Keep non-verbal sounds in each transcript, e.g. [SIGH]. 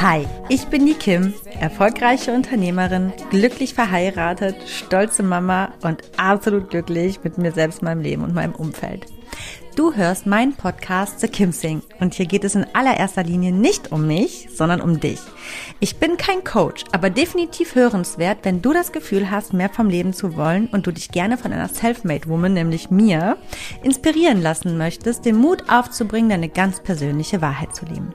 Hi, ich bin die Kim, erfolgreiche Unternehmerin, glücklich verheiratet, stolze Mama und absolut glücklich mit mir selbst, meinem Leben und meinem Umfeld. Du hörst meinen Podcast The Kim Sing und hier geht es in allererster Linie nicht um mich, sondern um dich. Ich bin kein Coach, aber definitiv hörenswert, wenn du das Gefühl hast, mehr vom Leben zu wollen und du dich gerne von einer Selfmade Woman, nämlich mir, inspirieren lassen möchtest, den Mut aufzubringen, deine ganz persönliche Wahrheit zu leben.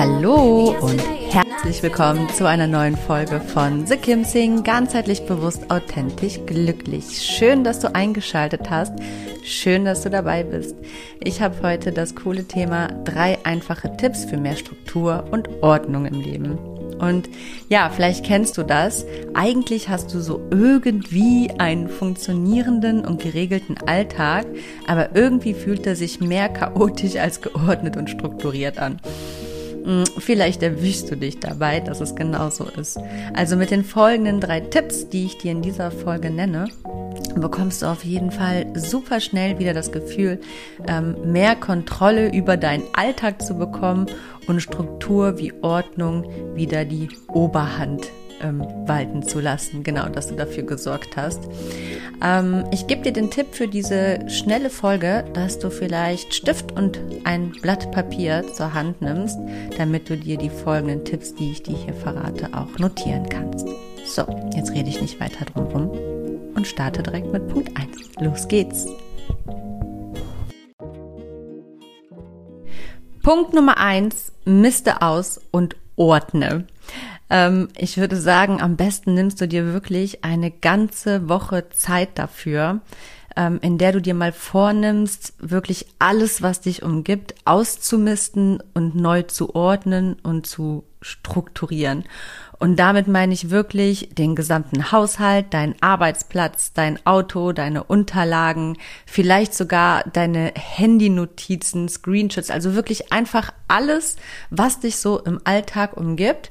Hallo und herzlich willkommen zu einer neuen Folge von The Kim Sing, ganzheitlich bewusst, authentisch, glücklich. Schön, dass du eingeschaltet hast. Schön, dass du dabei bist. Ich habe heute das coole Thema drei einfache Tipps für mehr Struktur und Ordnung im Leben. Und ja, vielleicht kennst du das. Eigentlich hast du so irgendwie einen funktionierenden und geregelten Alltag, aber irgendwie fühlt er sich mehr chaotisch als geordnet und strukturiert an. Hm, vielleicht erwischst du dich dabei, dass es genauso ist. Also mit den folgenden drei Tipps, die ich dir in dieser Folge nenne, bekommst du auf jeden Fall super schnell wieder das Gefühl, ähm, mehr Kontrolle über deinen Alltag zu bekommen und Struktur wie Ordnung wieder die Oberhand ähm, walten zu lassen. Genau, dass du dafür gesorgt hast. Ähm, ich gebe dir den Tipp für diese schnelle Folge, dass du vielleicht Stift und ein Blatt Papier zur Hand nimmst, damit du dir die folgenden Tipps, die ich dir hier verrate, auch notieren kannst. So, jetzt rede ich nicht weiter drum rum und starte direkt mit Punkt 1. Los geht's! Punkt Nummer 1, miste aus und ordne. Ähm, ich würde sagen, am besten nimmst du dir wirklich eine ganze Woche Zeit dafür, in der du dir mal vornimmst, wirklich alles, was dich umgibt, auszumisten und neu zu ordnen und zu strukturieren. Und damit meine ich wirklich den gesamten Haushalt, deinen Arbeitsplatz, dein Auto, deine Unterlagen, vielleicht sogar deine Handynotizen, Screenshots, also wirklich einfach alles, was dich so im Alltag umgibt,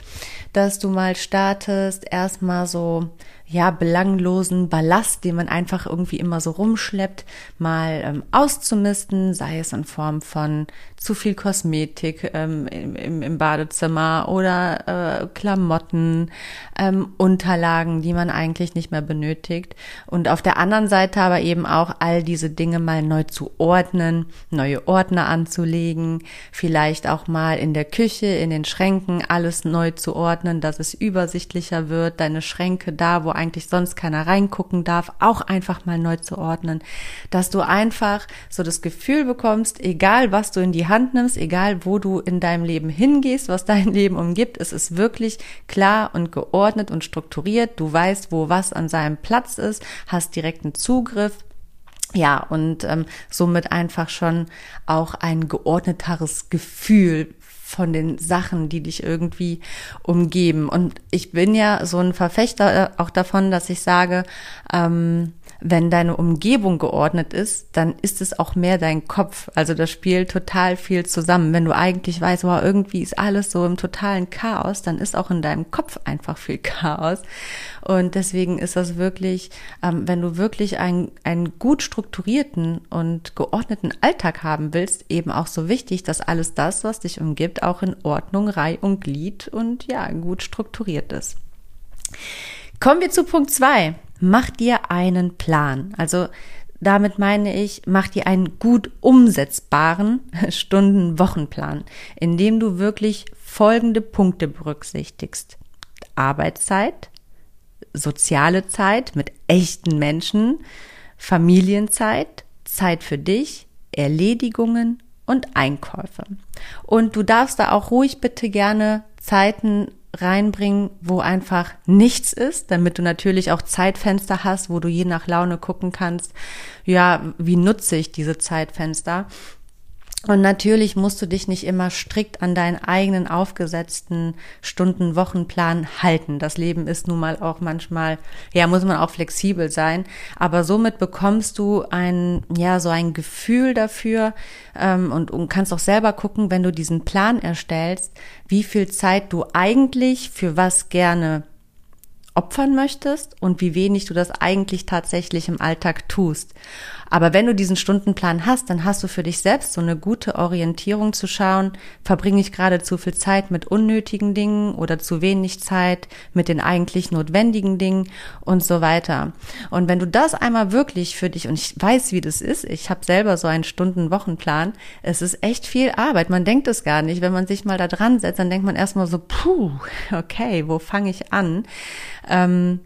dass du mal startest, erstmal so ja, belanglosen Ballast, den man einfach irgendwie immer so rumschleppt, mal ähm, auszumisten, sei es in Form von zu viel Kosmetik ähm, im, im, Badezimmer oder äh, Klamotten, ähm, Unterlagen, die man eigentlich nicht mehr benötigt. Und auf der anderen Seite aber eben auch all diese Dinge mal neu zu ordnen, neue Ordner anzulegen, vielleicht auch mal in der Küche, in den Schränken alles neu zu ordnen, dass es übersichtlicher wird, deine Schränke da, wo eigentlich sonst keiner reingucken darf, auch einfach mal neu zu ordnen, dass du einfach so das Gefühl bekommst, egal was du in die Hand nimmst, egal wo du in deinem Leben hingehst, was dein [LAUGHS] Leben umgibt, es ist wirklich klar und geordnet und strukturiert. Du weißt, wo was an seinem Platz ist, hast direkten Zugriff. Ja, und ähm, somit einfach schon auch ein geordneteres Gefühl von den Sachen, die dich irgendwie umgeben. Und ich bin ja so ein Verfechter äh, auch davon, dass ich sage, ähm, wenn deine Umgebung geordnet ist, dann ist es auch mehr dein Kopf. Also das spielt total viel zusammen. Wenn du eigentlich weißt, wow, irgendwie ist alles so im totalen Chaos, dann ist auch in deinem Kopf einfach viel [LAUGHS] Chaos. Und deswegen ist das wirklich, ähm, wenn du wirklich einen, einen gut strukturierten und geordneten Alltag haben willst, eben auch so wichtig, dass alles das, was dich umgibt, auch in Ordnung, Reih und Glied und ja, gut strukturiert ist. Kommen wir zu Punkt zwei mach dir einen Plan. Also damit meine ich, mach dir einen gut umsetzbaren [LAUGHS] Stunden-Wochenplan, in dem du wirklich folgende Punkte berücksichtigst. Arbeitszeit, soziale Zeit mit echten Menschen, Familienzeit, Zeit für dich, Erledigungen und Einkäufe. Und du darfst da auch ruhig bitte gerne Zeiten reinbringen, wo einfach nichts ist, damit du natürlich auch Zeitfenster hast, wo du je nach Laune gucken kannst, ja, wie nutze ich diese Zeitfenster? Und natürlich musst du dich nicht immer strikt an deinen eigenen aufgesetzten Stunden-Wochenplan halten. Das Leben ist nun mal auch manchmal, ja, muss man auch flexibel sein. Aber somit bekommst du ein, ja, so ein Gefühl dafür ähm, und, und kannst auch selber gucken, wenn du diesen Plan erstellst, wie viel Zeit du eigentlich für was gerne opfern möchtest und wie wenig du das eigentlich tatsächlich im Alltag tust. Aber wenn du diesen Stundenplan hast, dann hast du für dich selbst so eine gute Orientierung zu schauen, verbringe ich gerade zu viel Zeit mit unnötigen Dingen oder zu wenig Zeit mit den eigentlich notwendigen Dingen und so weiter. Und wenn du das einmal wirklich für dich, und ich weiß, wie das ist, ich habe selber so einen Stunden-Wochenplan, es ist echt viel Arbeit. Man denkt es gar nicht. Wenn man sich mal da dran setzt, dann denkt man erstmal so, puh, okay, wo fange ich an? Ähm,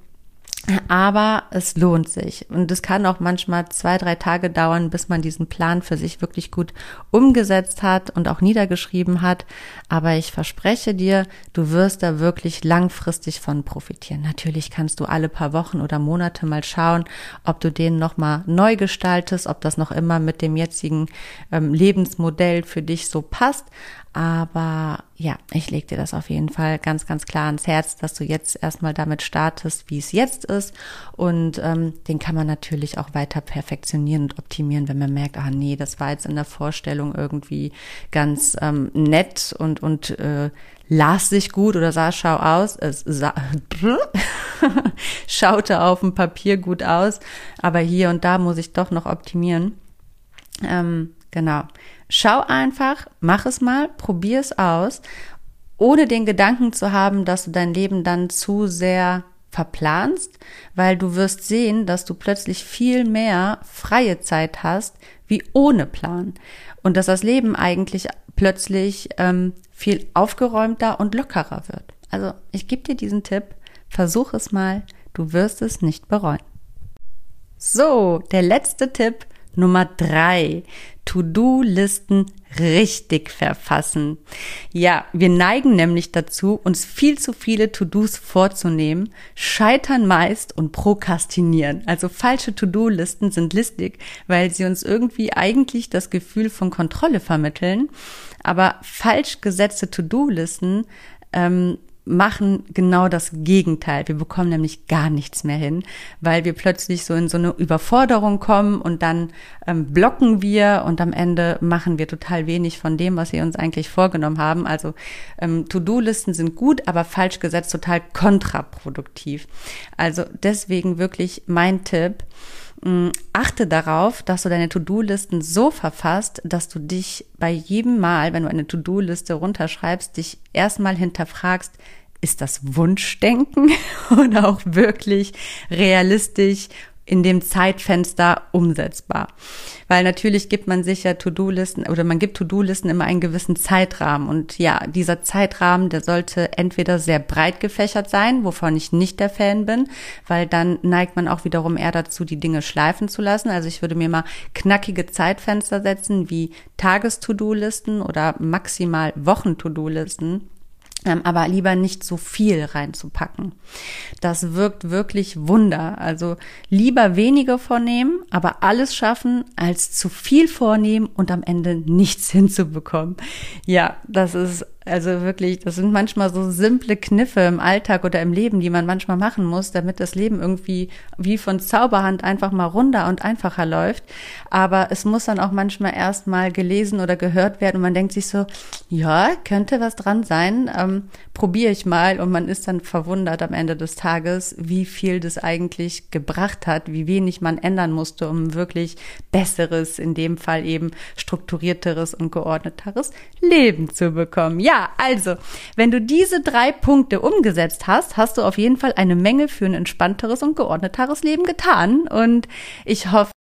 aber es lohnt sich. Und es kann auch manchmal zwei, drei Tage dauern, bis man diesen Plan für sich wirklich gut umgesetzt hat und auch niedergeschrieben hat. Aber ich verspreche dir, du wirst da wirklich langfristig von profitieren. Natürlich kannst du alle paar Wochen oder Monate mal schauen, ob du den nochmal neu gestaltest, ob das noch immer mit dem jetzigen ähm, Lebensmodell für dich so passt. Aber ja, ich leg dir das auf jeden Fall ganz, ganz klar ans Herz, dass du jetzt erstmal damit startest, wie es jetzt ist. Und ähm, den kann man natürlich auch weiter perfektionieren und optimieren, wenn man merkt, ah nee, das war jetzt in der Vorstellung irgendwie ganz ähm, nett und, und äh, las sich gut oder sah schau aus, es sah, [LAUGHS] schaute auf dem Papier gut aus, aber hier und da muss ich doch noch optimieren. Ähm, genau. Schau einfach, mach es mal, probier es aus, ohne den Gedanken zu haben, dass du dein Leben dann zu sehr verplanst, weil du wirst sehen, dass du plötzlich viel mehr freie Zeit hast wie ohne Plan und dass das Leben eigentlich plötzlich ähm, viel aufgeräumter und lockerer wird. Also ich gebe dir diesen Tipp, versuch es mal, du wirst es nicht bereuen. So, der letzte Tipp Nummer drei, To-Do-Listen richtig verfassen. Ja, wir neigen nämlich dazu, uns viel zu viele To-Dos vorzunehmen, scheitern meist und prokrastinieren. Also falsche To-Do-Listen sind listig, weil sie uns irgendwie eigentlich das Gefühl von Kontrolle vermitteln. Aber falsch gesetzte To-Do-Listen ähm, machen genau das Gegenteil. Wir bekommen nämlich gar nichts mehr hin, weil wir plötzlich so in so eine Überforderung kommen und dann ähm, blocken wir und am Ende machen wir total wenig von dem, was wir uns eigentlich vorgenommen haben. Also ähm, To-Do-Listen sind gut, aber falsch gesetzt total kontraproduktiv. Also deswegen wirklich mein Tipp, achte darauf, dass du deine To-Do-Listen so verfasst, dass du dich bei jedem Mal, wenn du eine To-Do-Liste runterschreibst, dich erstmal hinterfragst, ist das Wunschdenken [LAUGHS] oder auch wirklich realistisch in dem Zeitfenster umsetzbar. Weil natürlich gibt man sich ja To-Do-Listen oder man gibt To-Do-Listen immer einen gewissen Zeitrahmen. Und ja, dieser Zeitrahmen, der sollte entweder sehr breit gefächert sein, wovon ich nicht der Fan bin, weil dann neigt man auch wiederum eher dazu, die Dinge schleifen zu lassen. Also ich würde mir mal knackige Zeitfenster setzen, wie Tages-To-Do-Listen oder maximal Wochen-To-Do-Listen aber lieber nicht so viel reinzupacken. Das wirkt wirklich Wunder. Also lieber weniger vornehmen, aber alles schaffen, als zu viel vornehmen und am Ende nichts [LAUGHS] hinzubekommen. Ja, das ist also wirklich, das sind manchmal so simple Kniffe im Alltag oder im Leben, die man manchmal machen muss, damit das Leben irgendwie wie von Zauberhand einfach mal runder und einfacher läuft. Aber es muss dann auch manchmal erstmal gelesen oder gehört werden und man denkt sich so, ja, könnte was dran sein, ähm, probiere ich mal und man ist dann verwundert am Ende des Tages, wie viel das eigentlich gebracht hat, wie wenig man ändern musste, um wirklich besseres, in dem Fall eben strukturierteres und geordneteres Leben zu bekommen. Ja, ja, also, wenn du diese drei Punkte umgesetzt hast, hast du auf jeden Fall eine Menge für ein entspannteres und geordneteres Leben getan. Und ich hoffe,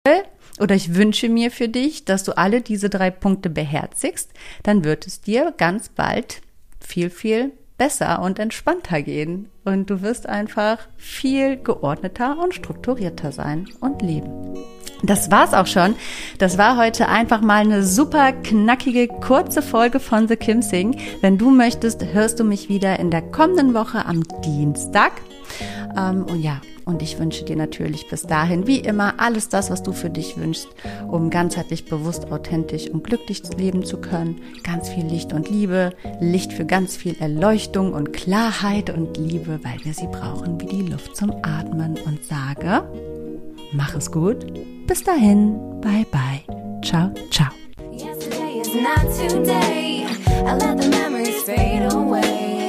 oder ich wünsche mir für dich, dass du alle diese drei Punkte beherzigst, dann wird es dir ganz bald viel, viel besser und entspannter gehen. Und du wirst einfach viel geordneter und strukturierter sein und leben. Das war's auch schon. Das war heute einfach mal eine super knackige, kurze Folge von The Kim Sing. Wenn du möchtest, hörst du mich wieder in der kommenden Woche am Dienstag. Ähm, und ja, Und ich wünsche dir natürlich bis dahin, wie immer, alles das, was du für dich wünschst, um ganzheitlich bewusst, authentisch und glücklich leben zu können. Ganz viel Licht und Liebe, Licht für ganz viel Erleuchtung und Klarheit und Liebe, weil wir sie brauchen wie die Luft zum Atmen. Und sage, Mach es gut. Bis dahin. Bye bye. Ciao, ciao. Yesterday is not today. I let the memories fade away.